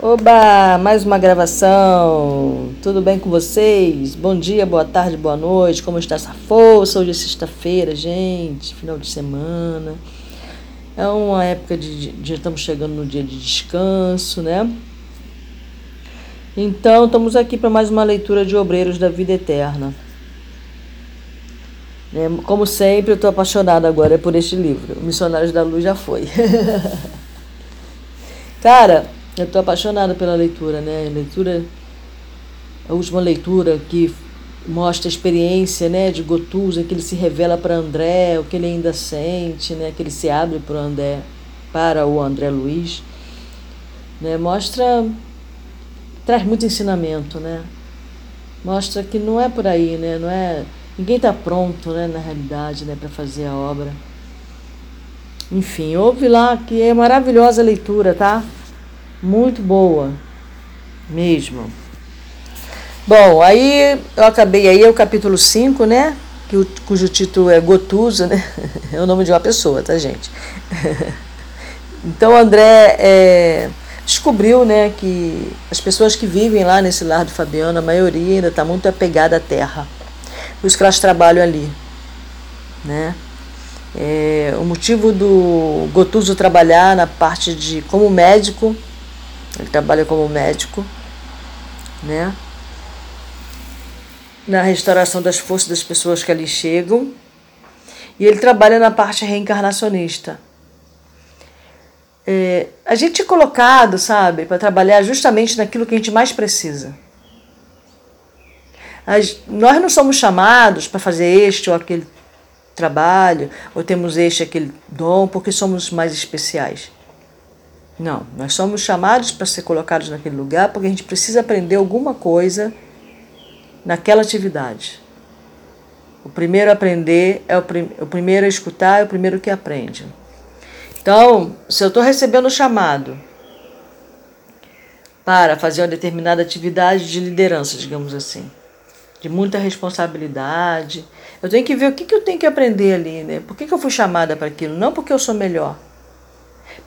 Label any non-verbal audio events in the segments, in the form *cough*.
Oba, mais uma gravação. Tudo bem com vocês? Bom dia, boa tarde, boa noite. Como está essa força? Hoje é sexta-feira, gente, final de semana. É uma época de, de estamos chegando no dia de descanso, né? Então, estamos aqui para mais uma leitura de Obreiros da Vida Eterna. Né, como sempre, eu estou apaixonada agora por este livro. Missionários da Luz já foi. *laughs* Cara, eu estou apaixonada pela leitura, né? Leitura, a última leitura que mostra a experiência, né, de Gotusa, que ele se revela para André, o que ele ainda sente, né, que ele se abre para André, para o André Luiz, né? Mostra traz muito ensinamento, né? Mostra que não é por aí, né? Não é ninguém está pronto, né, na realidade, né, para fazer a obra. Enfim, ouve lá que é maravilhosa a leitura, tá? Muito boa, mesmo. Bom, aí eu acabei aí é o capítulo 5, né? Que cujo título é Gotuso, né? *laughs* É o nome de uma pessoa, tá, gente? *laughs* Então André é, descobriu, né, que as pessoas que vivem lá nesse lar do Fabiano, a maioria ainda está muito apegada à terra. Por isso que elas trabalham ali, né? É, o motivo do Gotuso trabalhar na parte de como médico ele trabalha como médico, né? Na restauração das forças das pessoas que ali chegam. E ele trabalha na parte reencarnacionista. É, a gente é colocado, sabe, para trabalhar justamente naquilo que a gente mais precisa. As, nós não somos chamados para fazer este ou aquele trabalho, ou temos este ou aquele dom, porque somos mais especiais. Não, nós somos chamados para ser colocados naquele lugar porque a gente precisa aprender alguma coisa naquela atividade. O primeiro a aprender é o, prim o primeiro a escutar, é o primeiro que aprende. Então, se eu estou recebendo o chamado para fazer uma determinada atividade de liderança, digamos assim, de muita responsabilidade, eu tenho que ver o que, que eu tenho que aprender ali, né? Por que, que eu fui chamada para aquilo? Não porque eu sou melhor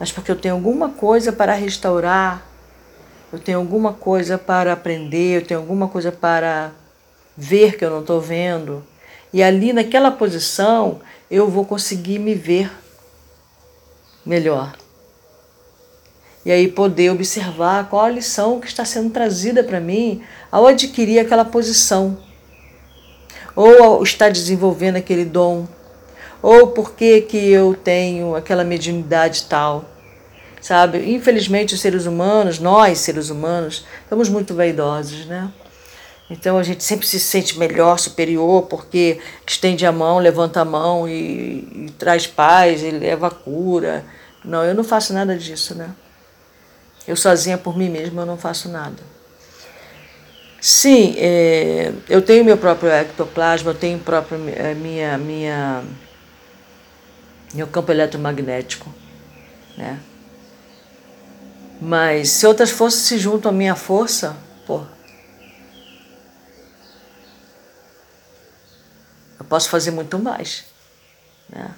mas porque eu tenho alguma coisa para restaurar, eu tenho alguma coisa para aprender, eu tenho alguma coisa para ver que eu não estou vendo. E ali naquela posição eu vou conseguir me ver melhor. E aí poder observar qual a lição que está sendo trazida para mim ao adquirir aquela posição. Ou ao estar desenvolvendo aquele dom. Ou porque que eu tenho aquela mediunidade tal sabe? Infelizmente, os seres humanos, nós seres humanos, estamos muito vaidosos, né? Então a gente sempre se sente melhor, superior, porque estende a mão, levanta a mão e, e traz paz, e leva cura. Não, eu não faço nada disso, né? Eu sozinha por mim mesma eu não faço nada. Sim, é, eu tenho meu próprio ectoplasma, eu tenho próprio, é, minha, minha, meu campo eletromagnético, né? Mas se outras forças se juntam à minha força, pô, eu posso fazer muito mais. Né?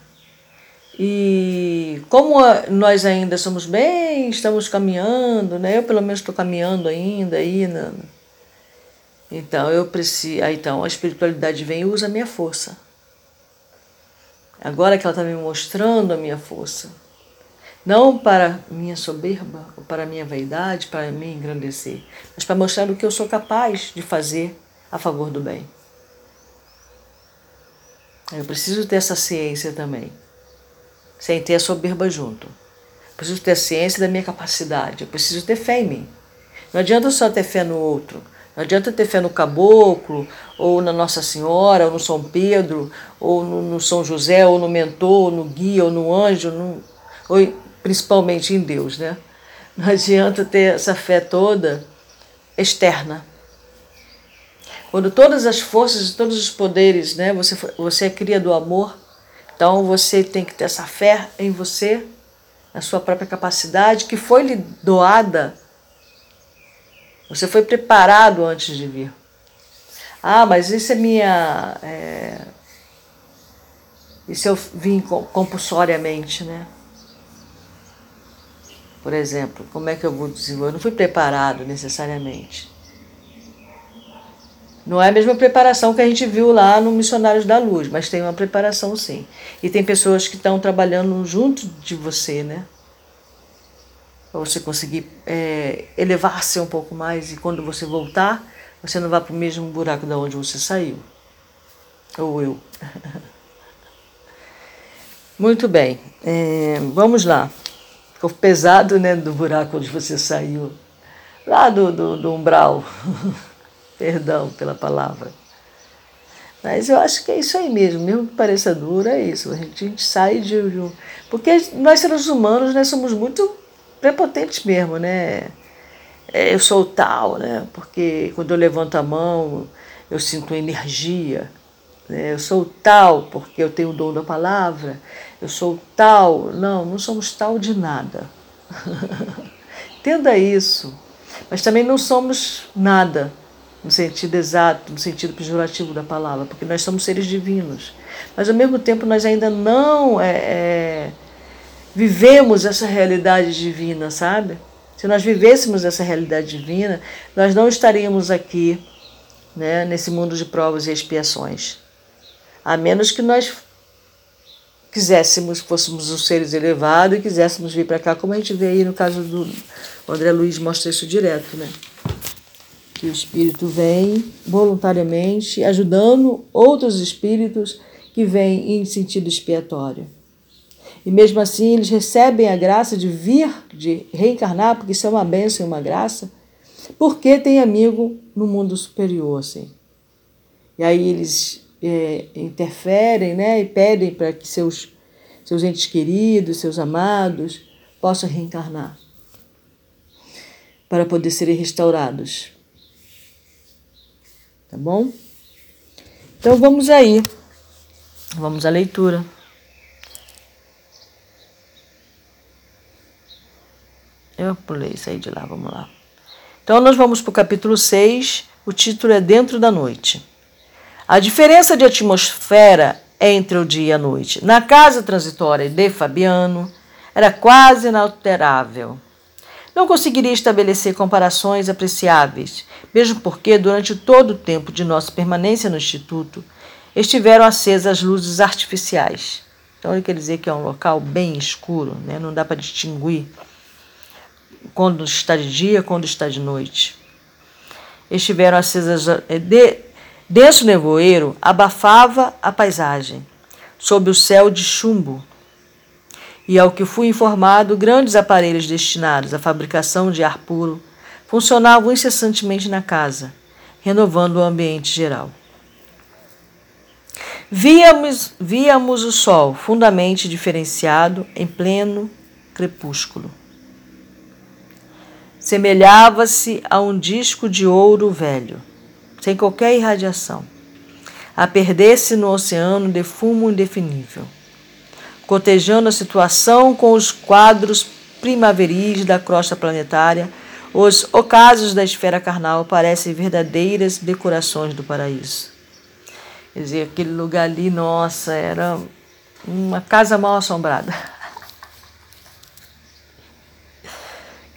E como nós ainda somos bem, estamos caminhando, né? Eu pelo menos estou caminhando ainda aí, né? Então eu preciso, então a espiritualidade vem e usa a minha força. Agora que ela está me mostrando a minha força, não para minha soberba ou para minha vaidade, para me engrandecer, mas para mostrar o que eu sou capaz de fazer a favor do bem. Eu preciso ter essa ciência também, sem ter a soberba junto. Eu preciso ter a ciência da minha capacidade, eu preciso ter fé em mim. Não adianta só ter fé no outro, não adianta ter fé no caboclo, ou na Nossa Senhora, ou no São Pedro, ou no, no São José, ou no mentor, ou no guia, ou no anjo, no, ou principalmente em Deus, né? Não adianta ter essa fé toda externa. Quando todas as forças e todos os poderes, né, você, você é cria do amor, então você tem que ter essa fé em você, na sua própria capacidade, que foi lhe doada. Você foi preparado antes de vir. Ah, mas isso é minha. É, isso eu vim compulsoriamente, né? Por exemplo, como é que eu vou desenvolver? Eu não fui preparado necessariamente. Não é a mesma preparação que a gente viu lá no Missionários da Luz, mas tem uma preparação sim. E tem pessoas que estão trabalhando junto de você, né? Para você conseguir é, elevar-se um pouco mais e quando você voltar, você não vai para o mesmo buraco da onde você saiu. Ou eu. *laughs* Muito bem, é, vamos lá. Ficou pesado, né, do buraco onde você saiu. Lá do, do, do umbral. *laughs* Perdão pela palavra. Mas eu acho que é isso aí mesmo, mesmo que pareça duro, é isso. A gente, a gente sai de, de. Porque nós, seres humanos, nós somos muito prepotentes mesmo, né? É, eu sou tal, né? Porque quando eu levanto a mão, eu sinto energia. Né? Eu sou tal porque eu tenho o dom da palavra. Eu sou tal. Não, não somos tal de nada. *laughs* Entenda isso. Mas também não somos nada no sentido exato, no sentido pejorativo da palavra, porque nós somos seres divinos. Mas ao mesmo tempo nós ainda não é, é, vivemos essa realidade divina, sabe? Se nós vivêssemos essa realidade divina, nós não estaríamos aqui né, nesse mundo de provas e expiações. A menos que nós quiséssemos, fôssemos os seres elevados e quiséssemos vir para cá, como a gente vê aí no caso do André Luiz, mostra isso direto, né? que o espírito vem voluntariamente ajudando outros espíritos que vêm em sentido expiatório. E mesmo assim, eles recebem a graça de vir, de reencarnar, porque isso é uma bênção e uma graça, porque tem amigo no mundo superior, assim. E aí eles é, interferem né, e pedem para que seus, seus entes queridos, seus amados, possam reencarnar para poder serem restaurados. Tá bom? Então vamos aí. Vamos à leitura. Eu pulei, saí de lá, vamos lá. Então nós vamos para o capítulo 6, o título é Dentro da Noite. A diferença de atmosfera entre o dia e a noite na casa transitória de Fabiano era quase inalterável. Não conseguiria estabelecer comparações apreciáveis, mesmo porque, durante todo o tempo de nossa permanência no Instituto, estiveram acesas as luzes artificiais. Então, ele quer dizer que é um local bem escuro, né? não dá para distinguir quando está de dia, quando está de noite. Estiveram acesas. Eh, de, denso nevoeiro abafava a paisagem, sob o céu de chumbo e, ao que fui informado, grandes aparelhos destinados à fabricação de ar puro funcionavam incessantemente na casa, renovando o ambiente geral. Víamos, víamos o sol fundamente diferenciado em pleno crepúsculo. Semelhava-se a um disco de ouro velho, sem qualquer irradiação, a perder-se no oceano de fumo indefinível cotejando a situação com os quadros primaveris da crosta planetária, os ocasos da esfera carnal parecem verdadeiras decorações do paraíso. Quer dizer, aquele lugar ali, nossa, era uma casa mal assombrada. *laughs*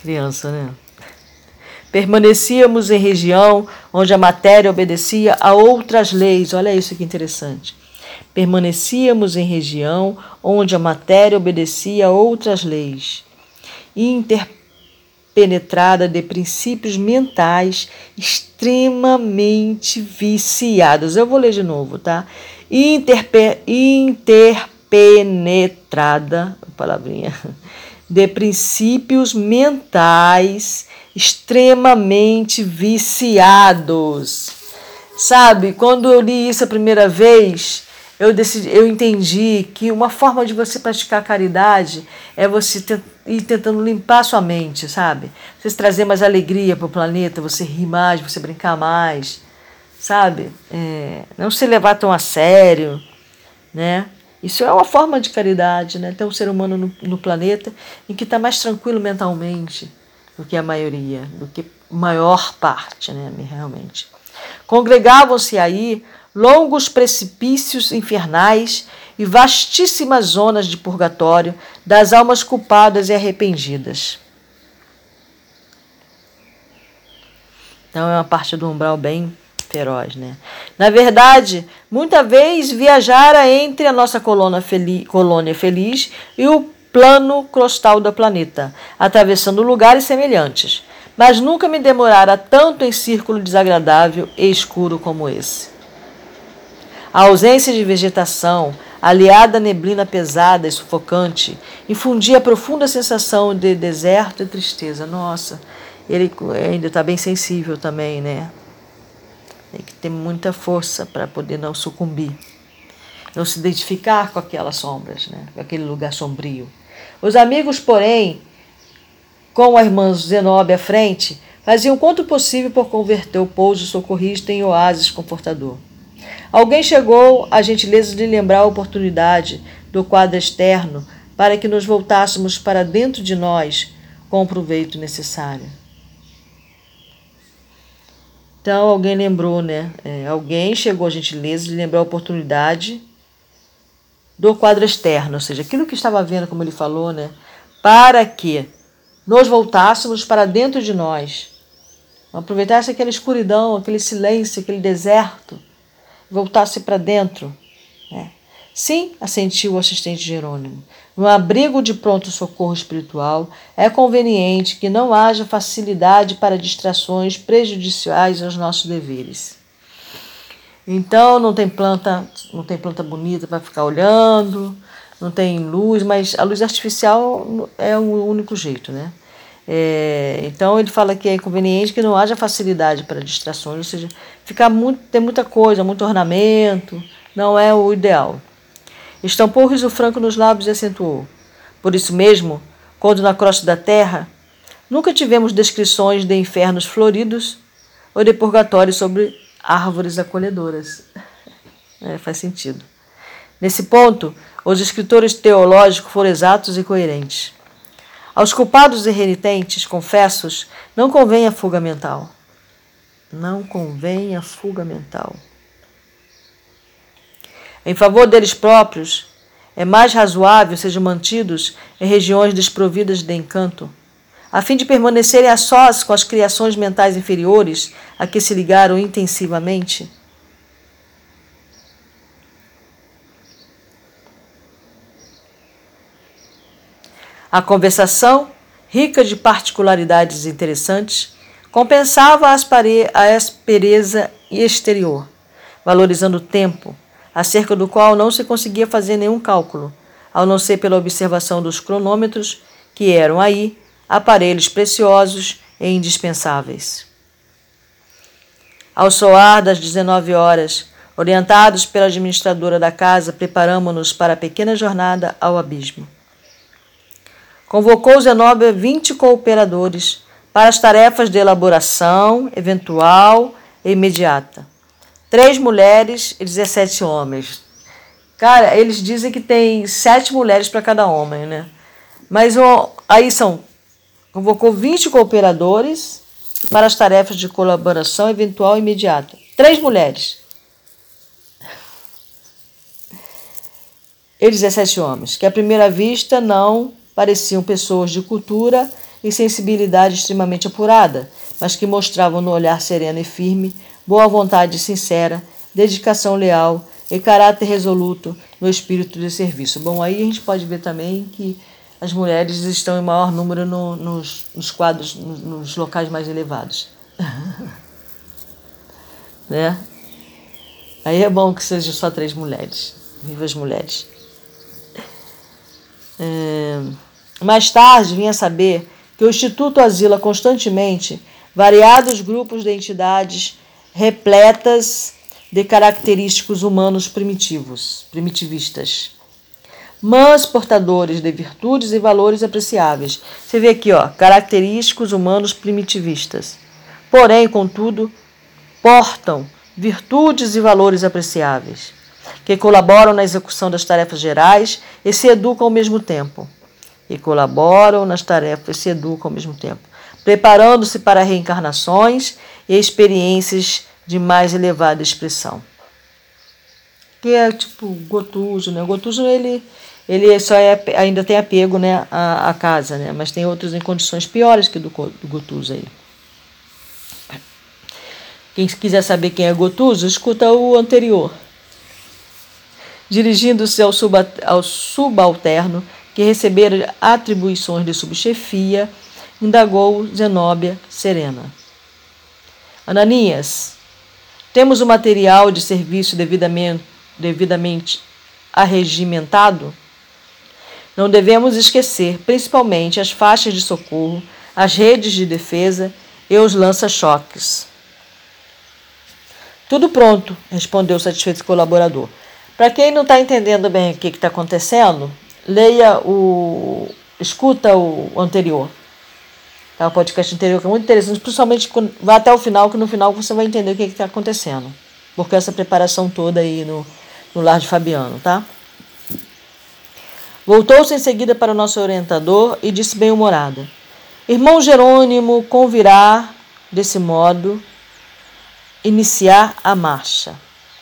Criança, né? Permanecíamos em região onde a matéria obedecia a outras leis. Olha isso que interessante permanecíamos em região onde a matéria obedecia a outras leis, interpenetrada de princípios mentais extremamente viciados. Eu vou ler de novo, tá? Interpe interpenetrada, palavrinha, de princípios mentais extremamente viciados. Sabe, quando eu li isso a primeira vez, eu decidi, eu entendi que uma forma de você praticar caridade é você ir tentando limpar sua mente, sabe? Você trazer mais alegria para o planeta, você rir mais, você brincar mais, sabe? É, não se levar tão a sério, né? Isso é uma forma de caridade, né? Ter um ser humano no, no planeta em que está mais tranquilo mentalmente do que a maioria, do que maior parte, né? Realmente. Congregavam-se aí longos precipícios infernais e vastíssimas zonas de purgatório das almas culpadas e arrependidas. Então é uma parte do umbral bem feroz, né? Na verdade, muita vez viajara entre a nossa colônia feliz, colônia feliz e o plano crostal do planeta, atravessando lugares semelhantes, mas nunca me demorara tanto em círculo desagradável e escuro como esse. A ausência de vegetação, aliada à neblina pesada e sufocante, infundia profunda sensação de deserto e tristeza. Nossa, ele ainda está bem sensível também, né? Tem que ter muita força para poder não sucumbir, não se identificar com aquelas sombras, né? com aquele lugar sombrio. Os amigos, porém, com a irmã Zenobe à frente, faziam quanto possível por converter o pouso socorrista em oásis confortador. Alguém chegou a gentileza de lembrar a oportunidade do quadro externo para que nos voltássemos para dentro de nós com o proveito necessário. Então alguém lembrou, né? É, alguém chegou a gentileza de lembrar a oportunidade do quadro externo, ou seja, aquilo que estava vendo, como ele falou, né? Para que nos voltássemos para dentro de nós. Aproveitasse aquela escuridão, aquele silêncio, aquele deserto, voltasse para dentro. Né? Sim, assentiu o assistente Jerônimo. No abrigo de pronto-socorro espiritual, é conveniente que não haja facilidade para distrações prejudiciais aos nossos deveres. Então não tem planta, não tem planta bonita para ficar olhando, não tem luz, mas a luz artificial é o único jeito, né? É, então ele fala que é inconveniente que não haja facilidade para distrações, ou seja, ficar muito, ter muita coisa, muito ornamento, não é o ideal. Estampou o riso franco nos lábios e acentuou. Por isso mesmo, quando na crosta da terra, nunca tivemos descrições de infernos floridos ou de purgatórios sobre árvores acolhedoras. *laughs* É, faz sentido. Nesse ponto, os escritores teológicos foram exatos e coerentes. Aos culpados e renitentes, confessos, não convém a fuga mental. Não convém a fuga mental. Em favor deles próprios, é mais razoável sejam mantidos em regiões desprovidas de encanto, a fim de permanecerem a sós com as criações mentais inferiores a que se ligaram intensivamente. A conversação, rica de particularidades interessantes, compensava a aspereza exterior, valorizando o tempo, acerca do qual não se conseguia fazer nenhum cálculo, ao não ser pela observação dos cronômetros, que eram aí aparelhos preciosos e indispensáveis. Ao soar das 19 horas, orientados pela administradora da casa, preparamos-nos para a pequena jornada ao abismo. Convocou Zenóbia 20 cooperadores para as tarefas de elaboração eventual e imediata três mulheres e 17 homens. Cara, eles dizem que tem sete mulheres para cada homem, né? Mas aí são. Convocou 20 cooperadores para as tarefas de colaboração eventual e imediata. Três mulheres. E 17 homens, que à primeira vista não pareciam pessoas de cultura e sensibilidade extremamente apurada, mas que mostravam no olhar sereno e firme boa vontade sincera, dedicação leal e caráter resoluto no espírito de serviço. Bom, aí a gente pode ver também que as mulheres estão em maior número no, nos, nos, quadros, nos, nos locais mais elevados. *laughs* né? Aí é bom que sejam só três mulheres. Viva as mulheres. É... Mais tarde vinha saber que o Instituto asila constantemente variados grupos de entidades repletas de característicos humanos primitivos, primitivistas, mas portadores de virtudes e valores apreciáveis. Você vê aqui, ó, característicos humanos primitivistas. Porém, contudo, portam virtudes e valores apreciáveis, que colaboram na execução das tarefas gerais e se educam ao mesmo tempo. E colaboram nas tarefas e se educam ao mesmo tempo, preparando-se para reencarnações e experiências de mais elevada expressão. Que é tipo Gotuso, né? O Gotuso ele, ele só é, ainda tem apego né, à, à casa, né? Mas tem outros em condições piores que do, do Gotuso aí. Quem quiser saber quem é Gotuso, escuta o anterior. Dirigindo-se ao, ao subalterno, que recebera atribuições de subchefia, indagou Zenóbia Serena. Ananias, temos o material de serviço devidamente, devidamente arregimentado? Não devemos esquecer, principalmente, as faixas de socorro, as redes de defesa e os lança-choques. Tudo pronto, respondeu o satisfeito colaborador. Para quem não está entendendo bem o que está acontecendo, leia o. escuta o anterior. Tá? O podcast anterior, que é muito interessante, principalmente quando, vá até o final, que no final você vai entender o que está acontecendo. Porque essa preparação toda aí no, no lar de Fabiano, tá? Voltou-se em seguida para o nosso orientador e disse bem-humorada: Irmão Jerônimo convirá, desse modo, iniciar a marcha.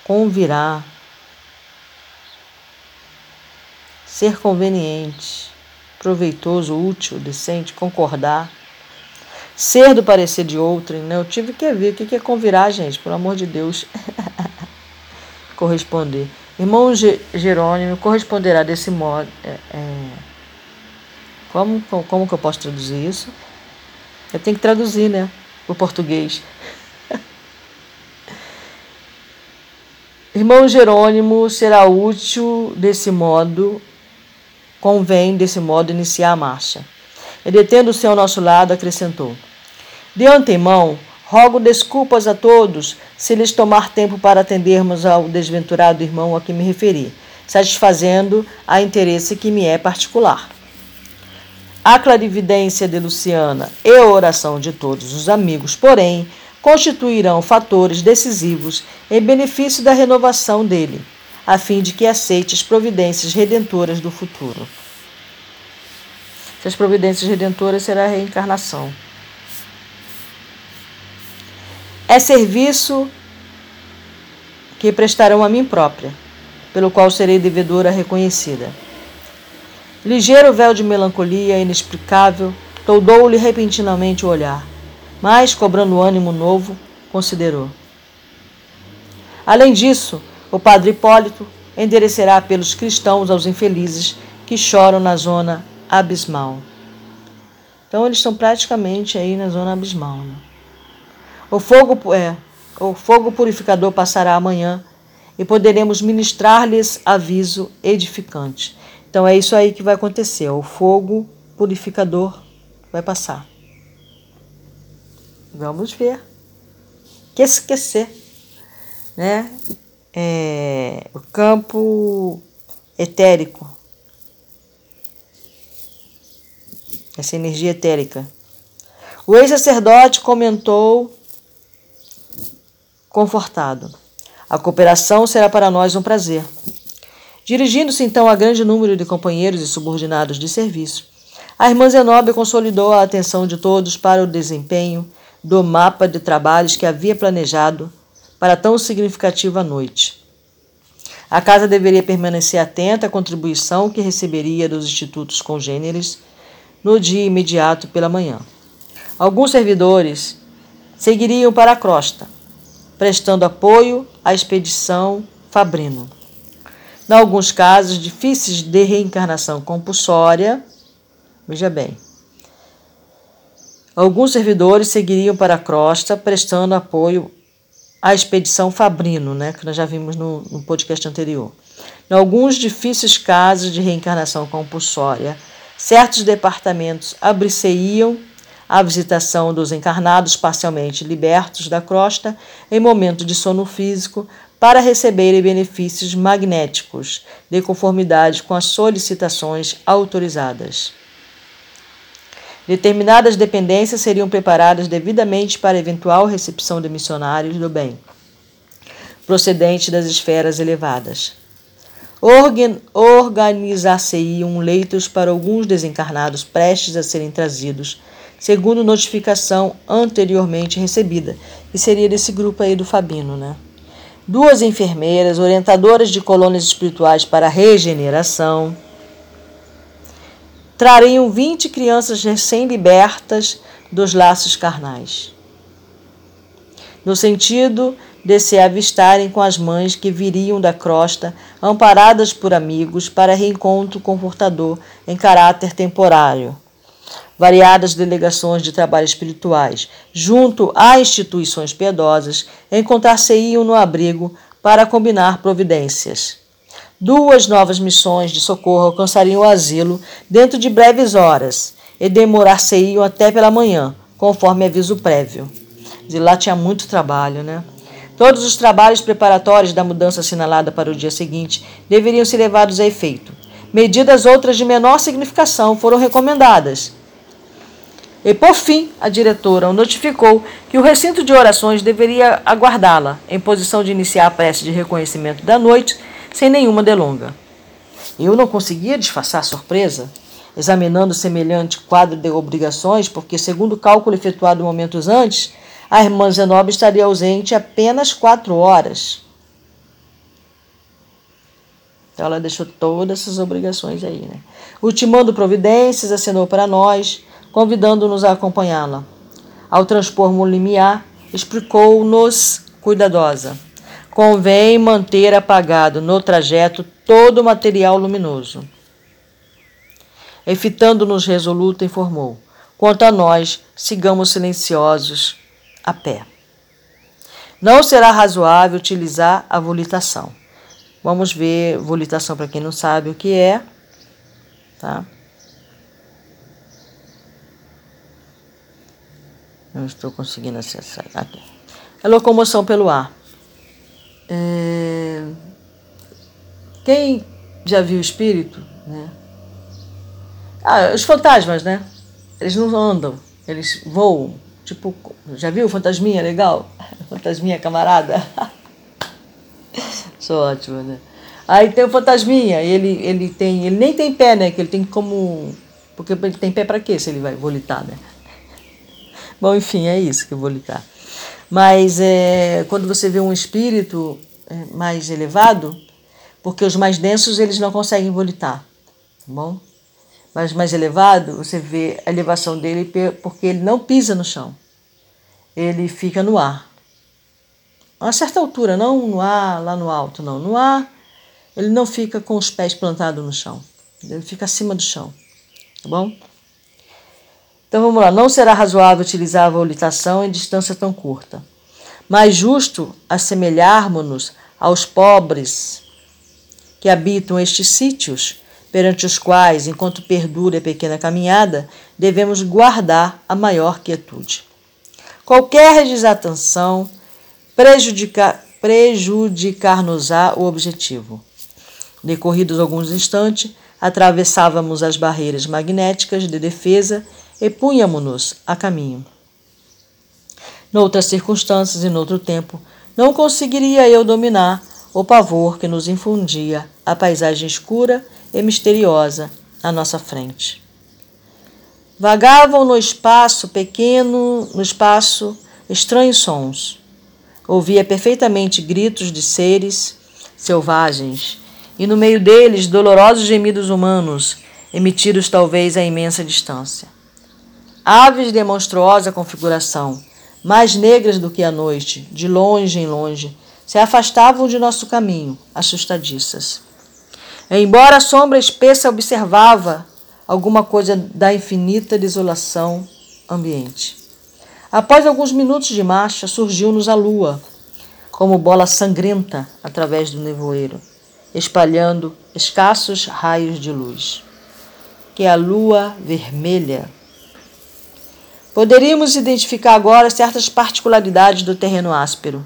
Convirá. Ser conveniente, proveitoso, útil, decente, concordar. Ser do parecer de outrem, né? Eu tive que ver o que é convirar, gente, pelo amor de Deus. *laughs* Corresponder. Irmão Jerônimo corresponderá desse modo. É, é, como, como que eu posso traduzir isso? Eu tenho que traduzir, né? O português. *laughs* Irmão Jerônimo será útil desse modo, convém desse modo iniciar a marcha. E detendo-se ao nosso lado, acrescentou: De antemão, rogo desculpas a todos se lhes tomar tempo para atendermos ao desventurado irmão a que me referi, satisfazendo a interesse que me é particular. A clarividência de Luciana e a oração de todos os amigos, porém, constituirão fatores decisivos em benefício da renovação dele, a fim de que aceite as providências redentoras do futuro. Essas providências redentoras será a reencarnação. É serviço que prestarão a mim própria, pelo qual serei devedora reconhecida. Ligeiro véu de melancolia inexplicável toldou-lhe repentinamente o olhar mas, cobrando ânimo novo, considerou. Além disso, o padre Hipólito enderecerá pelos cristãos aos infelizes que choram na zona abismal. Então eles estão praticamente aí na zona abismal. Né? O fogo é, o fogo purificador passará amanhã e poderemos ministrar-lhes aviso edificante. Então é isso aí que vai acontecer. O fogo purificador vai passar. Vamos ver. Que esquecer, né? É, o campo etérico, essa energia etérica. O ex-sacerdote comentou, confortado: A cooperação será para nós um prazer. Dirigindo-se então a grande número de companheiros e subordinados de serviço, a irmã Zenóbia consolidou a atenção de todos para o desempenho do mapa de trabalhos que havia planejado para tão significativa noite. A casa deveria permanecer atenta à contribuição que receberia dos institutos congêneres no dia imediato pela manhã. Alguns servidores seguiriam para a crosta, prestando apoio à expedição Fabrino. Em alguns casos difíceis de reencarnação compulsória, veja bem, Alguns servidores seguiriam para a crosta, prestando apoio à expedição Fabrino, né, que nós já vimos no, no podcast anterior. Em alguns difíceis casos de reencarnação compulsória, certos departamentos abriceiam a visitação dos encarnados parcialmente libertos da crosta em momento de sono físico para receberem benefícios magnéticos de conformidade com as solicitações autorizadas. Determinadas dependências seriam preparadas devidamente para eventual recepção de missionários do bem, procedentes das esferas elevadas. Organizar-se-iam leitos para alguns desencarnados prestes a serem trazidos, segundo notificação anteriormente recebida, e seria desse grupo aí do Fabino, né? Duas enfermeiras, orientadoras de colônias espirituais para regeneração, trariam vinte crianças recém-libertas dos laços carnais. no sentido de se avistarem com as mães que viriam da crosta, amparadas por amigos, para reencontro confortador em caráter temporário. Variadas delegações de trabalho espirituais, junto a instituições piedosas, encontrar-se-iam no abrigo para combinar providências. Duas novas missões de socorro alcançariam o asilo dentro de breves horas e demorar-se-iam até pela manhã, conforme aviso prévio. De lá tinha muito trabalho, né? Todos os trabalhos preparatórios da mudança assinalada para o dia seguinte deveriam ser levados a efeito. Medidas outras de menor significação foram recomendadas. E, por fim, a diretora notificou que o recinto de orações deveria aguardá-la, em posição de iniciar a prece de reconhecimento da noite, sem nenhuma delonga. Eu não conseguia disfarçar a surpresa, examinando semelhante quadro de obrigações, porque, segundo o cálculo efetuado momentos antes, a irmã Zenoba estaria ausente apenas quatro horas. Então ela deixou todas essas obrigações aí, né? Ultimando providências, acenou para nós, convidando-nos a acompanhá-la. Ao transpor-me o limiar, explicou-nos cuidadosa. Convém manter apagado no trajeto todo o material luminoso. E fitando-nos resoluta, informou: Quanto a nós, sigamos silenciosos a pé. Não será razoável utilizar a volitação. Vamos ver volitação para quem não sabe o que é, tá? Não estou conseguindo acessar. Aqui. É locomoção pelo ar. É... Quem já viu o espírito, né? Ah, os fantasmas, né? Eles não andam, eles voam. Tipo, já viu Fantasminha legal? *laughs* Fantasminha camarada? *laughs* Sou ótimo, né? Aí tem o Fantasminha, ele, ele tem. Ele nem tem pé, né? Que ele tem como. Porque ele tem pé para quê se ele vai volitar, né? *laughs* Bom, enfim, é isso que eu vou volitar. Mas é, quando você vê um espírito é, mais elevado, porque os mais densos eles não conseguem volitar, tá bom? Mas mais elevado, você vê a elevação dele porque ele não pisa no chão. Ele fica no ar. A certa altura, não no ar, lá no alto, não. No ar, ele não fica com os pés plantados no chão. Ele fica acima do chão. Tá bom? Então vamos lá. Não será razoável utilizar a volitação em distância tão curta. Mais justo assemelharmos-nos aos pobres que habitam estes sítios perante os quais, enquanto perdura a pequena caminhada, devemos guardar a maior quietude. Qualquer desatenção prejudicar, prejudicar-nos-á o objetivo. Decorridos alguns instantes, atravessávamos as barreiras magnéticas de defesa e punhamos-nos a caminho. Noutras circunstâncias e noutro tempo, não conseguiria eu dominar o pavor que nos infundia a paisagem escura e misteriosa à nossa frente. Vagavam no espaço pequeno, no espaço, estranhos sons. Ouvia perfeitamente gritos de seres selvagens, e no meio deles dolorosos gemidos humanos, emitidos talvez a imensa distância. Aves de monstruosa configuração, mais negras do que a noite, de longe em longe, se afastavam de nosso caminho, assustadiças. Embora a sombra espessa observava alguma coisa da infinita desolação ambiente. Após alguns minutos de marcha, surgiu-nos a lua, como bola sangrenta através do nevoeiro, espalhando escassos raios de luz. Que é a lua vermelha. Poderíamos identificar agora certas particularidades do terreno áspero.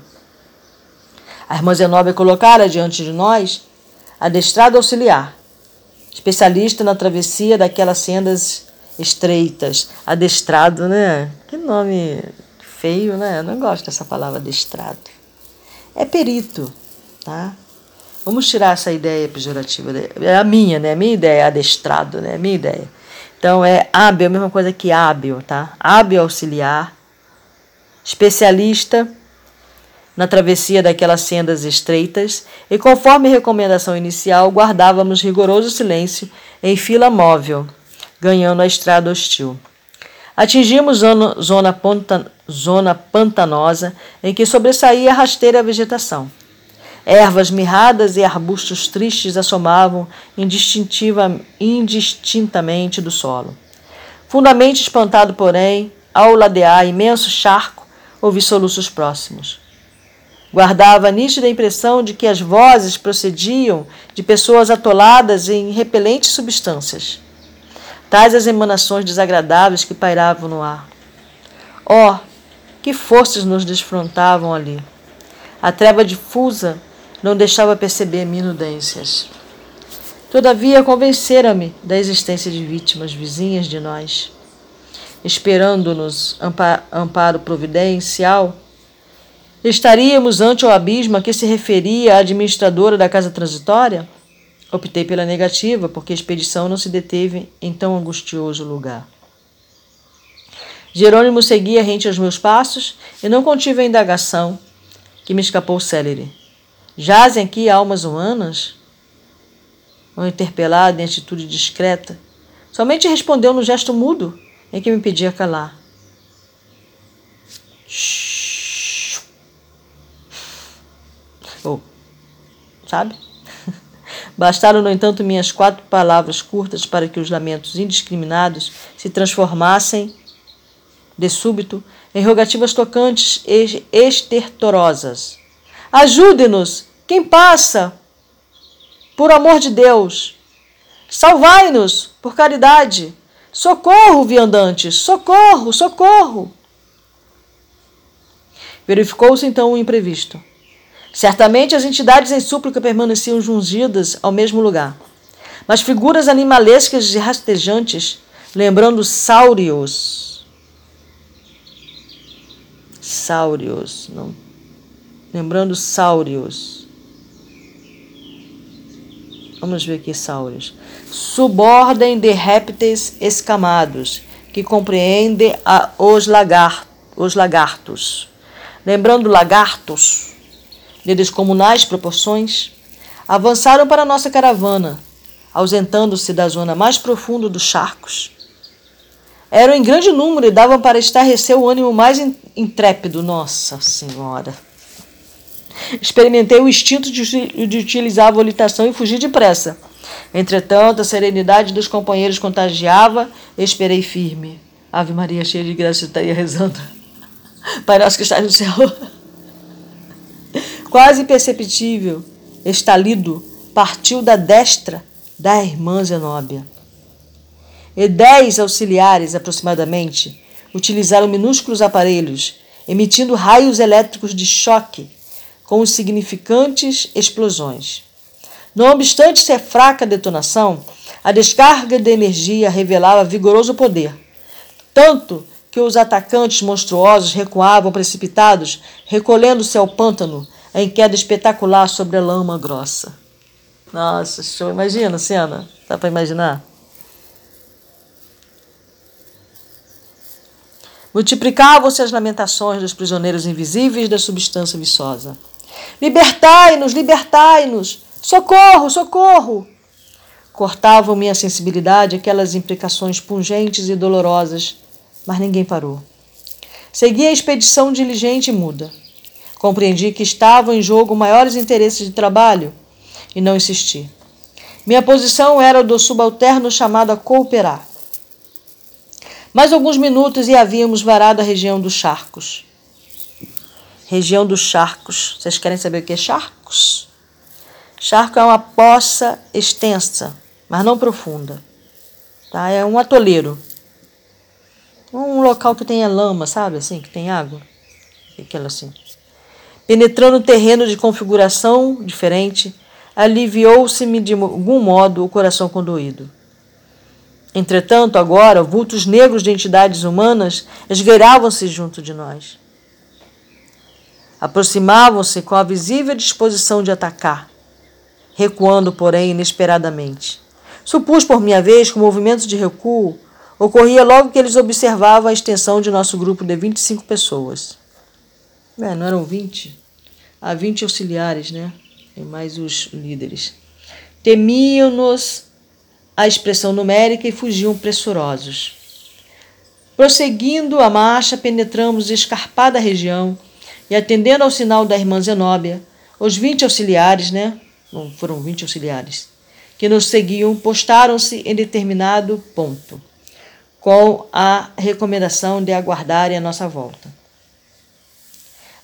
A irmã Zenóbia colocara diante de nós adestrado auxiliar, especialista na travessia daquelas sendas estreitas. Adestrado, né? Que nome feio, né? Eu não gosto dessa palavra adestrado. É perito, tá? Vamos tirar essa ideia pejorativa. É a minha, né? A minha ideia é adestrado, né? A minha ideia. Então é hábil, a mesma coisa que hábil, tá? Hábil auxiliar, especialista na travessia daquelas sendas estreitas, e conforme recomendação inicial, guardávamos rigoroso silêncio em fila móvel, ganhando a estrada hostil. Atingimos zona, zona zona pantanosa em que sobressaía a rasteira vegetação. Ervas mirradas e arbustos tristes assomavam indistintamente do solo. Fundamente espantado, porém, ao ladear imenso charco, ouvi soluços próximos. Guardava a nítida impressão de que as vozes procediam de pessoas atoladas em repelentes substâncias. Tais as emanações desagradáveis que pairavam no ar. Oh, que forças nos desfrontavam ali! A treva difusa não deixava perceber minudências. Todavia, convencera-me da existência de vítimas vizinhas de nós. Esperando-nos amparo providencial, estaríamos ante o abismo a que se referia a administradora da casa transitória? Optei pela negativa, porque a expedição não se deteve em tão angustioso lugar. Jerônimo seguia rente aos meus passos e não contive a indagação que me escapou célere. Jazem aqui almas humanas? Ou interpelado em atitude discreta, somente respondeu no gesto mudo em que me pedia calar. Shhh. Sabe? *laughs* Bastaram, no entanto, minhas quatro palavras curtas para que os lamentos indiscriminados se transformassem, de súbito, em rogativas tocantes e estertorosas. Ajude-nos! Quem passa? Por amor de Deus! Salvai-nos, por caridade! Socorro, viandantes! Socorro! Socorro! Verificou-se então o imprevisto. Certamente as entidades em súplica permaneciam jungidas ao mesmo lugar. Mas figuras animalescas e rastejantes, lembrando sáurios. Sáurios, não. Lembrando sáurios. Vamos ver aqui sáurios. Subordem de répteis escamados, que compreende a, os, lagar, os lagartos. Lembrando lagartos, de descomunais proporções, avançaram para nossa caravana, ausentando-se da zona mais profunda dos charcos. Eram em grande número e davam para estarrecer o ânimo mais intrépido. Nossa Senhora! Experimentei o instinto de, utilizar a volitação e fugir depressa. Entretanto, a serenidade dos companheiros contagiava esperei firme. Ave Maria, cheia de graça, estaria rezando. *laughs* Pai nosso que está no céu. Quase imperceptível, estalido, partiu da destra da irmã Zenóbia. E dez auxiliares, aproximadamente, utilizaram minúsculos aparelhos, emitindo raios elétricos de choque com significantes explosões. Não obstante ser fraca a detonação, a descarga de energia revelava vigoroso poder, tanto que os atacantes monstruosos recuavam precipitados, recolhendo-se ao pântano, em queda espetacular sobre a lama grossa. Nossa, show. Imagina a cena. Dá para imaginar? Multiplicavam-se as lamentações dos prisioneiros invisíveis da substância viçosa. Libertai-nos, libertai-nos! Socorro, socorro! Cortavam minha sensibilidade aquelas implicações pungentes e dolorosas, mas ninguém parou. Segui a expedição diligente e muda. Compreendi que estavam em jogo maiores interesses de trabalho e não insisti. Minha posição era do subalterno chamado a cooperar. Mais alguns minutos e havíamos varado a região dos charcos. Região dos charcos. Vocês querem saber o que é charcos? Charco é uma poça extensa, mas não profunda. Tá? É um atoleiro. Um local que tenha lama, sabe assim, que tem água. Aquela assim. Penetrando terreno de configuração diferente, aliviou-se-me de algum modo o coração condoído. Entretanto, agora, vultos negros de entidades humanas esgueiravam-se junto de nós. Aproximavam-se com a visível disposição de atacar, recuando, porém, inesperadamente. Supus, por minha vez, que o movimento de recuo ocorria logo que eles observavam a extensão de nosso grupo de 25 pessoas. É, não eram 20? Há 20 auxiliares, né? E mais os líderes. Temiam-nos a expressão numérica e fugiam pressurosos. Prosseguindo a marcha, penetramos escarpada região e, atendendo ao sinal da irmã Zenóbia, os vinte auxiliares, né? Não foram vinte auxiliares, que nos seguiam, postaram-se em determinado ponto, com a recomendação de aguardarem a nossa volta.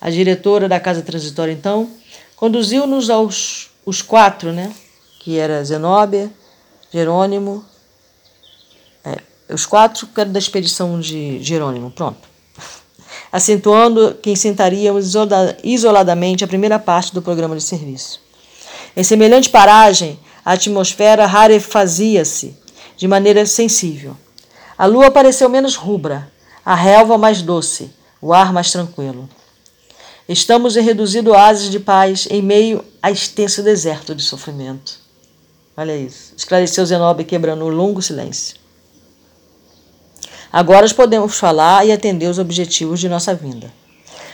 A diretora da casa transitória, então, conduziu-nos aos os quatro, né? Que era Zenóbia, Jerônimo, é, os quatro que eram da expedição de Jerônimo, pronto. *laughs* Acentuando que sentaríamos isoladamente a primeira parte do programa de serviço. Em semelhante paragem, a atmosfera rarefazia-se de maneira sensível. A lua pareceu menos rubra, a relva mais doce, o ar mais tranquilo. Estamos em reduzido oásis de paz em meio a extenso deserto de sofrimento. Olha isso. Esclareceu Zenobe quebrando um longo silêncio. Agora podemos falar e atender os objetivos de nossa vinda.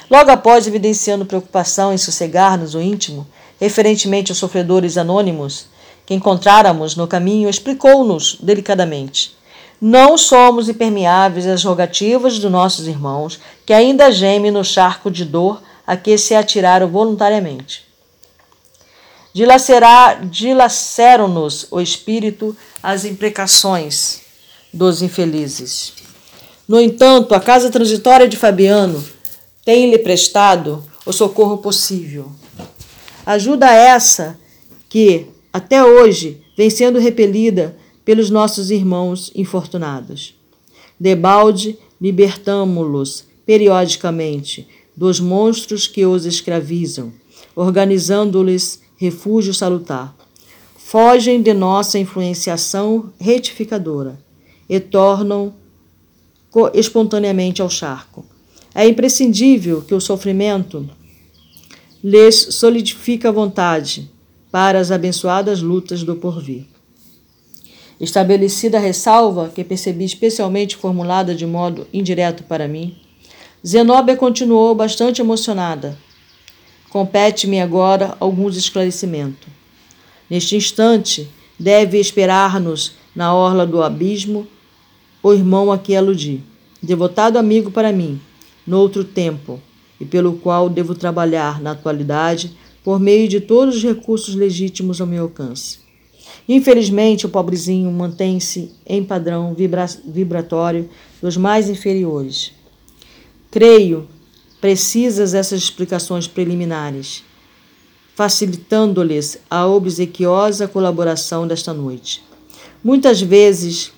Logo após, evidenciando preocupação em sossegar-nos o íntimo, referentemente aos sofredores anônimos que encontráramos no caminho, explicou-nos delicadamente. Não somos impermeáveis às rogativas dos nossos irmãos, que ainda gemem no charco de dor a que se atiraram voluntariamente. Dilaceram-nos o espírito as imprecações dos infelizes. No entanto, a casa transitória de Fabiano tem-lhe prestado o socorro possível. Ajuda essa que, até hoje, vem sendo repelida pelos nossos irmãos infortunados. Debalde, libertamo-los periodicamente dos monstros que os escravizam, organizando-lhes refúgio salutar. Fogem de nossa influenciação retificadora e tornam espontaneamente ao charco. É imprescindível que o sofrimento lhes solidifique a vontade para as abençoadas lutas do porvir. Estabelecida a ressalva, que percebi especialmente formulada de modo indireto para mim, Zenóbia continuou bastante emocionada. Compete-me agora alguns esclarecimentos. Neste instante, deve esperar-nos na orla do abismo o irmão a que aludi, devotado amigo para mim, noutro tempo, e pelo qual devo trabalhar na atualidade por meio de todos os recursos legítimos ao meu alcance. Infelizmente, o pobrezinho mantém-se em padrão vibra vibratório dos mais inferiores. Creio precisas essas explicações preliminares, facilitando-lhes a obsequiosa colaboração desta noite. Muitas vezes,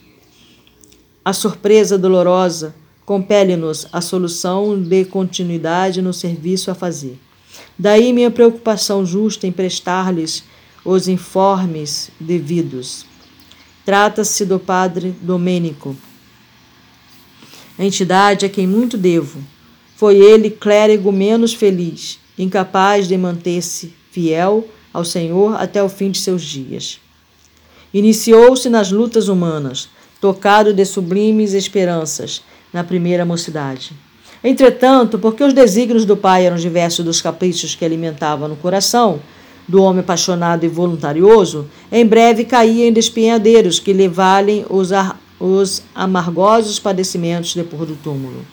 a surpresa dolorosa compele-nos a solução de continuidade no serviço a fazer. Daí minha preocupação justa em prestar-lhes os informes devidos. Trata-se do padre Domênico a entidade a quem muito devo. Foi ele clérigo menos feliz, incapaz de manter-se fiel ao Senhor até o fim de seus dias. Iniciou-se nas lutas humanas, tocado de sublimes esperanças na primeira mocidade. Entretanto, porque os desígnios do pai eram diversos dos caprichos que alimentavam no coração do homem apaixonado e voluntarioso, em breve caía em despenhadeiros que lhe valem os os amargosos padecimentos depois do túmulo.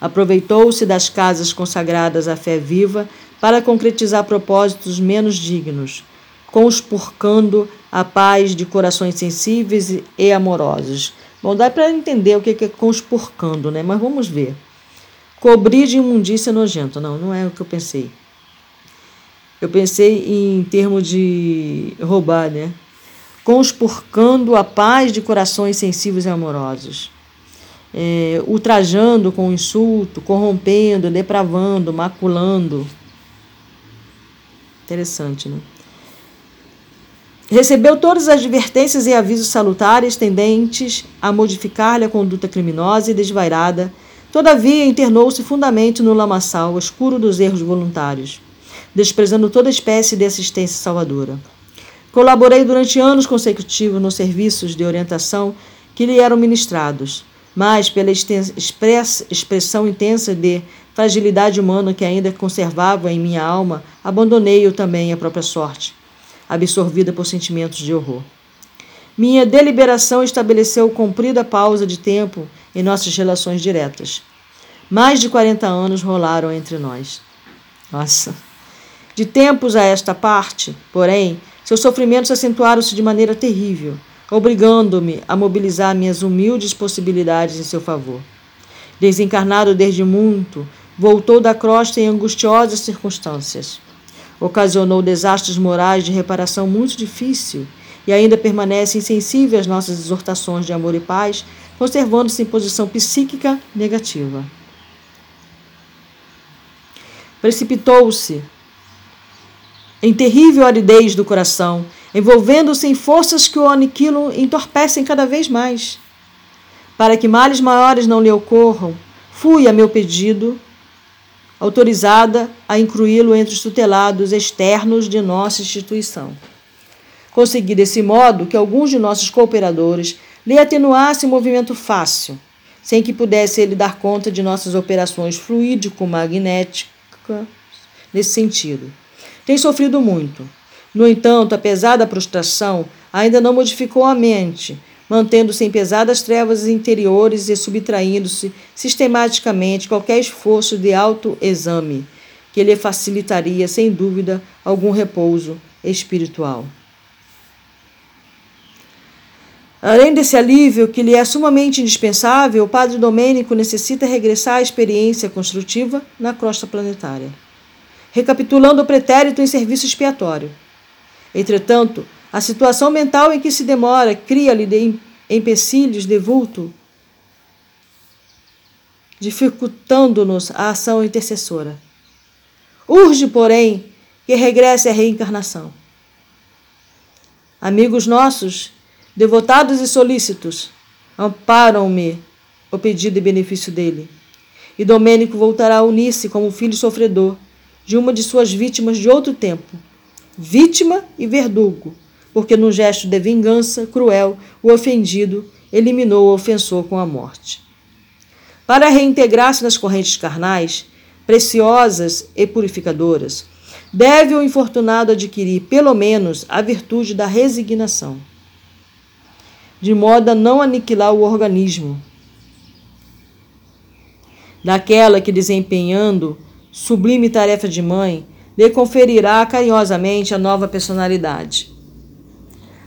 Aproveitou-se das casas consagradas à fé viva para concretizar propósitos menos dignos, conspurcando a paz de corações sensíveis e amorosos. Bom, dá para entender o que é conspurcando, né? Mas vamos ver. Cobrir de imundícia nojento. Não, não é o que eu pensei. Eu pensei em termos de roubar, né? Conspurcando a paz de corações sensíveis e amorosos, é, ultrajando com insulto, corrompendo, depravando, maculando. Interessante, né? Recebeu todas as advertências e avisos salutares tendentes a modificar-lhe a conduta criminosa e desvairada. Todavia, internou-se fundamente no lamaçal escuro dos erros voluntários, desprezando toda espécie de assistência salvadora. Colaborei durante anos consecutivos nos serviços de orientação que lhe eram ministrados, mas pela expressão intensa de fragilidade humana que ainda conservava em minha alma, abandonei-o também à própria sorte, absorvida por sentimentos de horror. Minha deliberação estabeleceu comprida pausa de tempo em nossas relações diretas. Mais de 40 anos rolaram entre nós. Nossa. De tempos a esta parte, porém, seus sofrimentos acentuaram-se de maneira terrível, obrigando-me a mobilizar minhas humildes possibilidades em seu favor. Desencarnado desde muito, voltou da crosta em angustiosas circunstâncias. Ocasionou desastres morais de reparação muito difícil e ainda permanece insensível às nossas exortações de amor e paz, conservando-se em posição psíquica negativa. Precipitou-se em terrível aridez do coração, envolvendo-se em forças que o aniquilam e entorpecem cada vez mais. Para que males maiores não lhe ocorram, fui, a meu pedido, autorizada a incluí-lo entre os tutelados externos de nossa instituição. Consegui desse modo que alguns de nossos cooperadores lhe atenuassem o movimento fácil, sem que pudesse ele dar conta de nossas operações fluídico-magnéticas nesse sentido. Tem sofrido muito. No entanto, apesar da prostração, ainda não modificou a mente, mantendo-se em pesadas trevas interiores e subtraindo-se sistematicamente qualquer esforço de autoexame que lhe facilitaria, sem dúvida, algum repouso espiritual. Além desse alívio, que lhe é sumamente indispensável, o padre Domênico necessita regressar à experiência construtiva na crosta planetária, recapitulando o pretérito em serviço expiatório. Entretanto, a situação mental em que se demora cria-lhe empecilhos de vulto, dificultando-nos a ação intercessora. Urge, porém, que regresse à reencarnação. Amigos nossos devotados e solícitos, amparam-me o pedido e benefício dele. E Domênico voltará a unir-se como filho sofredor de uma de suas vítimas de outro tempo, vítima e verdugo, porque num gesto de vingança cruel, o ofendido eliminou o ofensor com a morte. Para reintegrar-se nas correntes carnais, preciosas e purificadoras, deve o infortunado adquirir, pelo menos, a virtude da resignação de modo a não aniquilar o organismo. Daquela que, desempenhando sublime tarefa de mãe, lhe conferirá carinhosamente a nova personalidade.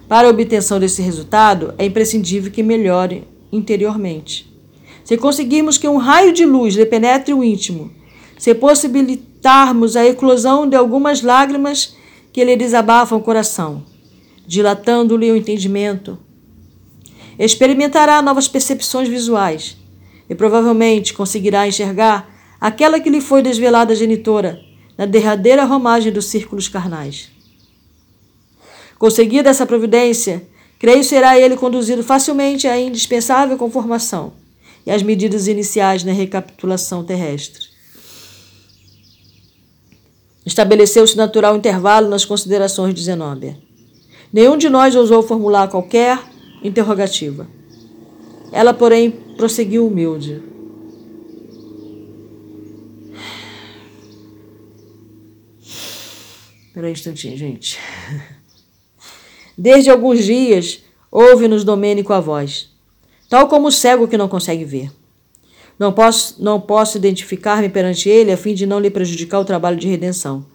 Para a obtenção desse resultado, é imprescindível que melhore interiormente. Se conseguirmos que um raio de luz lhe penetre o íntimo, se possibilitarmos a eclosão de algumas lágrimas que lhe desabafam o coração, dilatando-lhe o entendimento, experimentará novas percepções visuais e provavelmente conseguirá enxergar aquela que lhe foi desvelada genitora na derradeira romagem dos círculos carnais. Conseguida essa providência, creio será ele conduzido facilmente à indispensável conformação e às medidas iniciais na recapitulação terrestre. Estabeleceu-se natural intervalo nas considerações de Zenóbia. Nenhum de nós ousou formular qualquer interrogativa. Ela, porém, prosseguiu humilde. Espera um instantinho, gente. Desde alguns dias, ouve-nos Domênico a voz, tal como o cego que não consegue ver. Não posso, não posso identificar-me perante ele a fim de não lhe prejudicar o trabalho de redenção.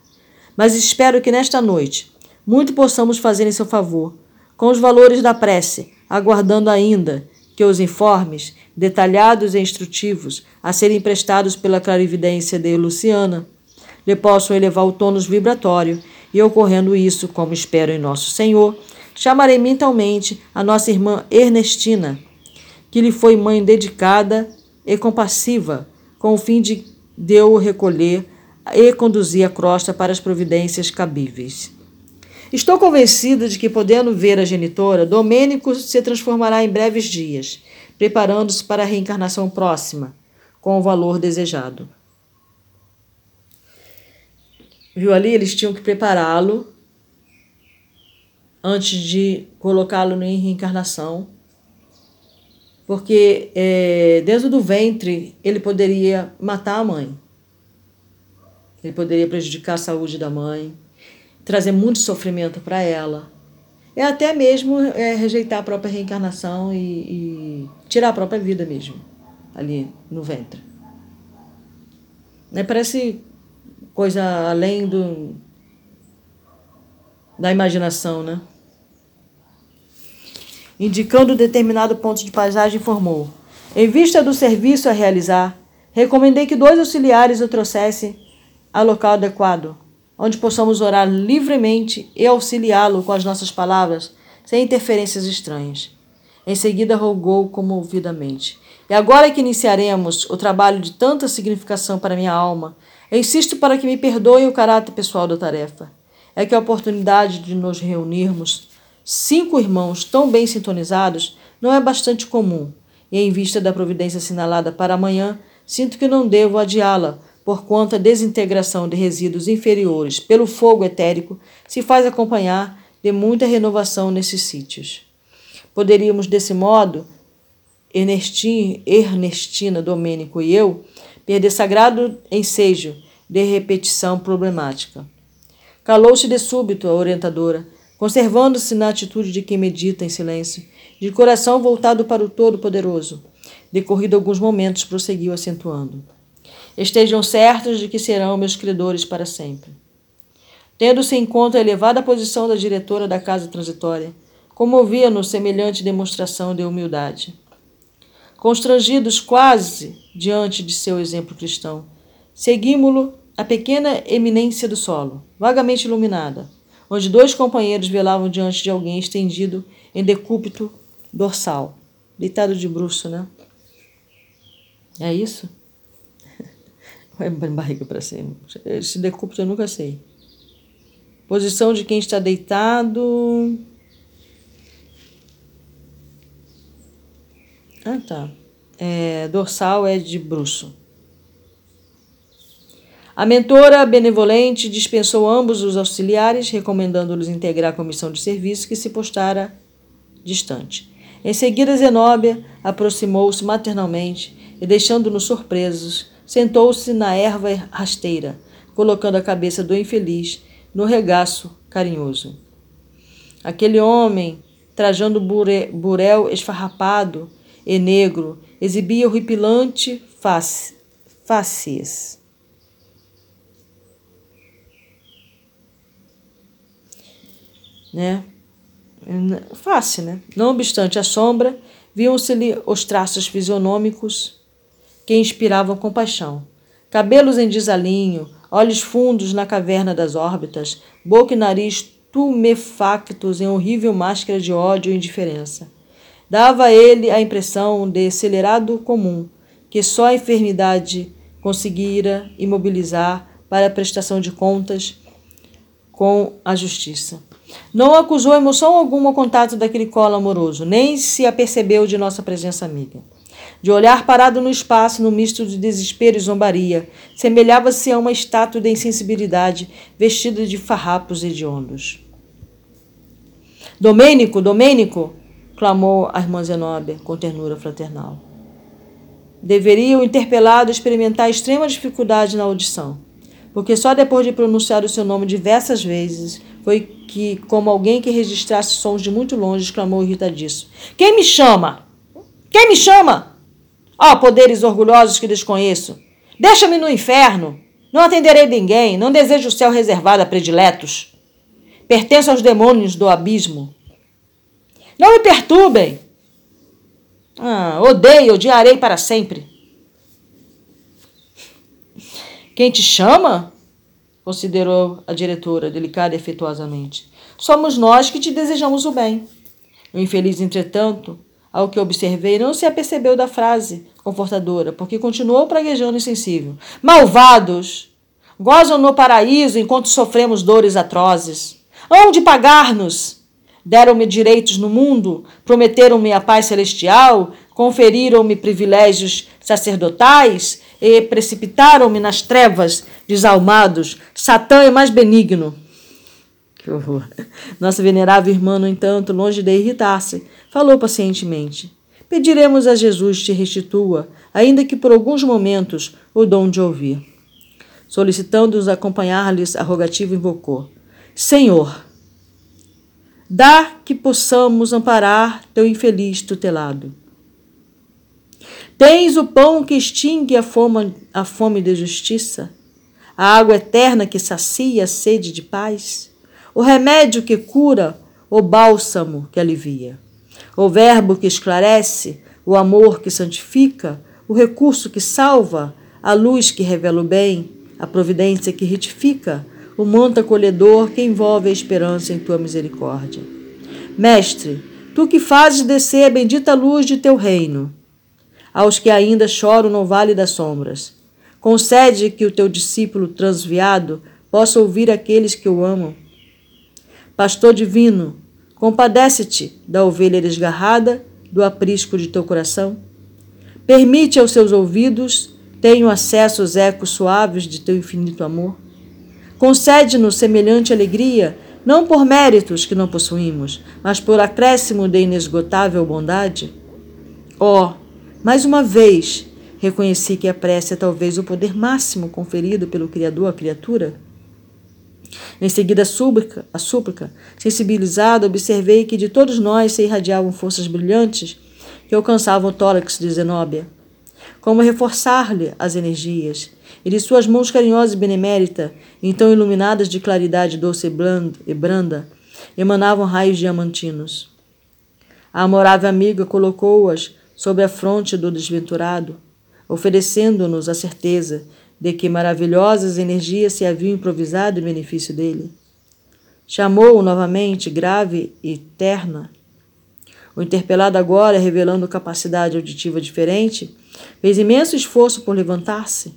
Mas espero que nesta noite muito possamos fazer em seu favor, com os valores da prece, aguardando ainda que os informes, detalhados e instrutivos, a serem prestados pela clarividência de Luciana, lhe possam elevar o tônus vibratório, e ocorrendo isso, como espero em nosso Senhor, chamarei mentalmente a nossa irmã Ernestina, que lhe foi mãe dedicada e compassiva, com o fim de, de o recolher e conduzir a crosta para as providências cabíveis. Estou convencida de que, podendo ver a genitora, Domênico se transformará em breves dias, preparando-se para a reencarnação próxima, com o valor desejado. Viu ali? Eles tinham que prepará-lo antes de colocá-lo em reencarnação, porque é, dentro do ventre ele poderia matar a mãe, ele poderia prejudicar a saúde da mãe trazer muito sofrimento para ela. É até mesmo é, rejeitar a própria reencarnação e, e tirar a própria vida mesmo. ali no ventre. Né? Parece coisa além do, da imaginação, né? Indicando determinado ponto de paisagem, informou: Em vista do serviço a realizar, recomendei que dois auxiliares o trouxessem a local adequado, onde possamos orar livremente e auxiliá-lo com as nossas palavras, sem interferências estranhas. Em seguida, rogou comovidamente: E agora que iniciaremos o trabalho de tanta significação para minha alma, insisto para que me perdoe o caráter pessoal da tarefa é que a oportunidade de nos reunirmos, cinco irmãos tão bem sintonizados, não é bastante comum, e em vista da providência assinalada para amanhã, sinto que não devo adiá-la, por quanto a desintegração de resíduos inferiores pelo fogo etérico se faz acompanhar de muita renovação nesses sítios. Poderíamos, desse modo, Ernestina, Ernestina Domênico e eu, perder sagrado ensejo de repetição problemática. Calou-se de súbito a orientadora, conservando-se na atitude de quem medita em silêncio, de coração voltado para o Todo-Poderoso. Decorrido alguns momentos, prosseguiu acentuando: Estejam certos de que serão meus credores para sempre. Tendo-se em conta a elevada posição da diretora da casa transitória, comovia-nos semelhante demonstração de humildade. Constrangidos quase diante de seu exemplo cristão, seguimos-lo a pequena eminência do solo, vagamente iluminada, onde dois companheiros velavam diante de alguém estendido em decúbito dorsal, deitado de bruxo, né? É isso? *laughs* Vai barriga para cima. Esse decúbito eu nunca sei. Posição de quem está deitado. Ah, tá. É, dorsal é de bruxo. A mentora benevolente dispensou ambos os auxiliares, recomendando-lhes integrar a comissão de serviço que se postara distante. Em seguida, Zenóbia aproximou-se maternalmente e, deixando-nos surpresos, sentou-se na erva rasteira, colocando a cabeça do infeliz no regaço carinhoso. Aquele homem, trajando burel esfarrapado e negro, exibia horripilante face, faces. né? Face, né? Não obstante a sombra, viam-se-lhe os traços fisionômicos que inspiravam compaixão. Cabelos em desalinho, olhos fundos na caverna das órbitas, boca e nariz tumefactos em horrível máscara de ódio e indiferença. Dava a ele a impressão de acelerado comum, que só a enfermidade conseguira imobilizar para a prestação de contas com a justiça. Não acusou emoção alguma ao contato daquele colo amoroso, nem se apercebeu de nossa presença amiga. De olhar parado no espaço, no misto de desespero e zombaria, semelhava-se a uma estátua de insensibilidade vestida de farrapos hediondos. Domênico, Domênico! Clamou a irmã Zenóbia com ternura fraternal. Deveria o interpelado experimentar extrema dificuldade na audição, porque só depois de pronunciar o seu nome diversas vezes foi que, como alguém que registrasse sons de muito longe, exclamou irritadíssimo: Quem me chama? Quem me chama? Ó, oh, poderes orgulhosos que desconheço! Deixa-me no inferno! Não atenderei ninguém, não desejo o céu reservado a prediletos. Pertenço aos demônios do abismo. Não me perturbem! Ah, odeio, odiarei para sempre. Quem te chama? considerou a diretora, delicada e afetuosamente. Somos nós que te desejamos o bem. O infeliz, entretanto, ao que observei, não se apercebeu da frase confortadora, porque continuou praguejando insensível. Malvados! Gozam no paraíso enquanto sofremos dores atrozes. Hão de pagar-nos! Deram-me direitos no mundo, prometeram-me a paz celestial, conferiram-me privilégios sacerdotais e precipitaram-me nas trevas, desalmados. Satã é mais benigno. Que horror. Nossa venerável irmã, no entanto, longe de irritar-se, falou pacientemente: Pediremos a Jesus te restitua, ainda que por alguns momentos, o dom de ouvir. Solicitando-os acompanhar-lhes, a rogativa invocou: Senhor, dá que possamos amparar teu infeliz tutelado. Tens o pão que extingue a fome, a fome de justiça, a água eterna que sacia a sede de paz, o remédio que cura, o bálsamo que alivia, o verbo que esclarece, o amor que santifica, o recurso que salva, a luz que revela o bem, a providência que retifica, o manto acolhedor que envolve a esperança em tua misericórdia. Mestre, tu que fazes descer a bendita luz de teu reino, aos que ainda choram no vale das sombras, concede que o teu discípulo transviado possa ouvir aqueles que o amam. Pastor divino, compadece-te da ovelha desgarrada, do aprisco de teu coração. Permite aos seus ouvidos tenham acesso aos ecos suaves de teu infinito amor. Concede-nos semelhante alegria não por méritos que não possuímos, mas por acréscimo de inesgotável bondade? Oh, mais uma vez, reconheci que a prece é talvez o poder máximo conferido pelo Criador à criatura. Em seguida, a súplica, a súplica, sensibilizado, observei que de todos nós se irradiavam forças brilhantes que alcançavam o tórax de Zenóbia. Como reforçar-lhe as energias, e de suas mãos carinhosas e benemérita, então iluminadas de claridade doce e branda, emanavam raios diamantinos. A amorável amiga colocou-as sobre a fronte do desventurado, oferecendo-nos a certeza de que maravilhosas energias se haviam improvisado em benefício dele. Chamou-o novamente, grave e terna. O interpelado agora, revelando capacidade auditiva diferente, fez imenso esforço por levantar-se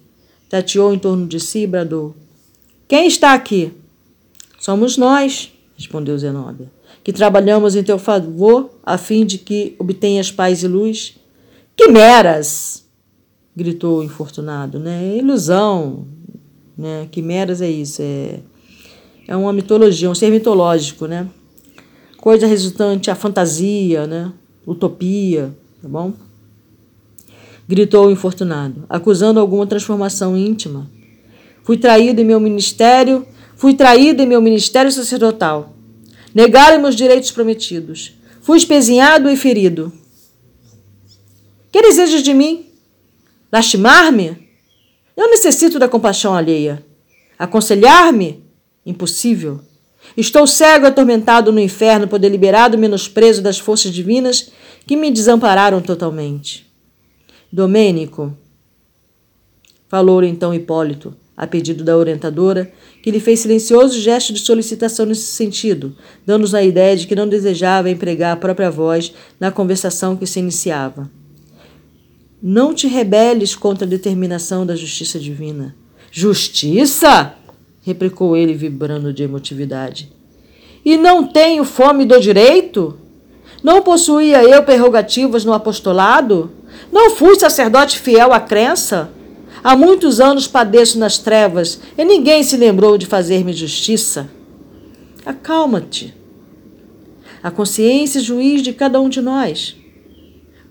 tateou em torno de si e bradou: Quem está aqui? Somos nós, respondeu Zenóbia, que trabalhamos em teu favor a fim de que obtenhas paz e luz. Quimeras! gritou o infortunado, né? Ilusão, né? Quimeras é isso, é, é uma mitologia, um ser mitológico, né? Coisa resultante a fantasia, né? Utopia, tá bom? Gritou o infortunado, acusando alguma transformação íntima. Fui traído em meu ministério, fui traído em meu ministério sacerdotal. Negaram meus direitos prometidos. Fui espezinhado e ferido. Que desejas de mim? Lastimar-me? Eu necessito da compaixão alheia. Aconselhar-me? Impossível. Estou cego e atormentado no inferno por deliberado menosprezo das forças divinas que me desampararam totalmente. Domênico, falou então Hipólito, a pedido da orientadora, que lhe fez silencioso gesto de solicitação nesse sentido, dando-nos a ideia de que não desejava empregar a própria voz na conversação que se iniciava. Não te rebeles contra a determinação da justiça divina. Justiça? replicou ele, vibrando de emotividade. E não tenho fome do direito? Não possuía eu prerrogativas no apostolado? Não fui sacerdote fiel à crença? Há muitos anos padeço nas trevas e ninguém se lembrou de fazer-me justiça. Acalma-te. A consciência é juiz de cada um de nós.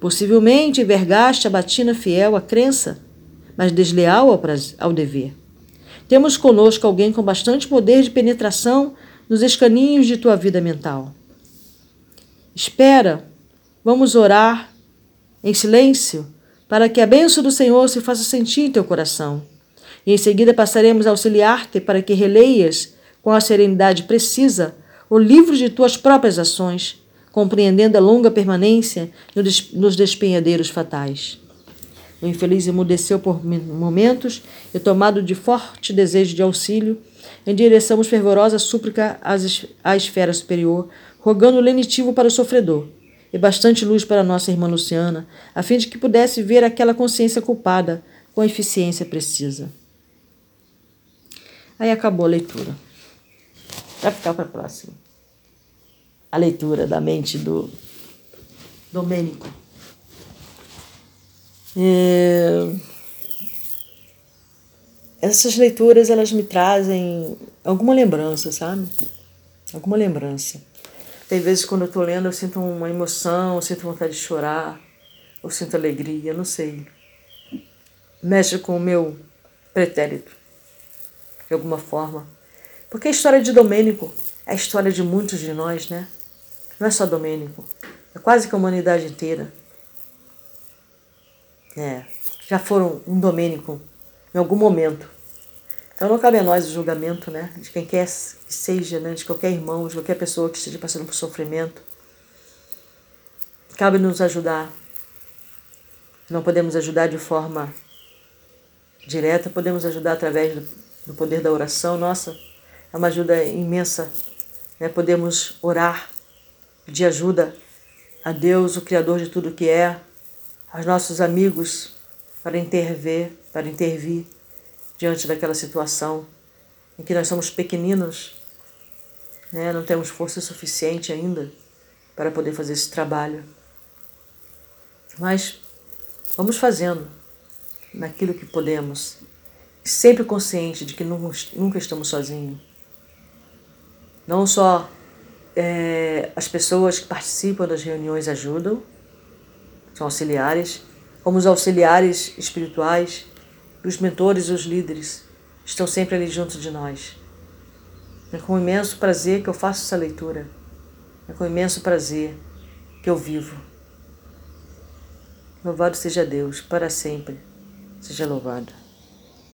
Possivelmente envergaste a batina fiel à crença, mas desleal ao, ao dever. Temos conosco alguém com bastante poder de penetração nos escaninhos de tua vida mental. Espera, vamos orar em silêncio, para que a bênção do Senhor se faça sentir em teu coração. E em seguida passaremos a auxiliar-te para que releias, com a serenidade precisa, o livro de tuas próprias ações, compreendendo a longa permanência nos despenhadeiros fatais. O infeliz emudeceu por momentos e, tomado de forte desejo de auxílio, endereçamos fervorosa súplica à esfera superior, rogando lenitivo para o sofredor e bastante luz para nossa irmã Luciana, a fim de que pudesse ver aquela consciência culpada com a eficiência precisa. Aí acabou a leitura. Vai ficar para a próxima. A leitura da mente do Domênico. É... Essas leituras elas me trazem alguma lembrança, sabe? Alguma lembrança. Tem vezes quando eu estou lendo eu sinto uma emoção, eu sinto vontade de chorar, eu sinto alegria, não sei. Mexe com o meu pretérito, de alguma forma. Porque a história de Domênico é a história de muitos de nós, né? Não é só Domênico, é quase que a humanidade inteira. É, já foram um domênico em algum momento. Então não cabe a nós o julgamento né, de quem quer que seja, né, de qualquer irmão, de qualquer pessoa que esteja passando por sofrimento. Cabe nos ajudar. Não podemos ajudar de forma direta, podemos ajudar através do, poder da oração. Nossa, é uma ajuda imensa. Né? Podemos orar, pedir ajuda a Deus, o Criador de tudo que é, aos nossos amigos, para intervir, para intervir diante daquela situação em que nós somos pequeninos, né? não temos força suficiente ainda para poder fazer esse trabalho. Mas vamos fazendo naquilo que podemos, sempre consciente de que nunca estamos sozinhos. Não só é, as pessoas que participam das reuniões ajudam, são auxiliares, como os auxiliares espirituais, os mentores e os líderes estão sempre ali junto de nós. É com imenso prazer que eu faço essa leitura. É com imenso prazer que eu vivo. Louvado seja Deus, para sempre. Seja louvado.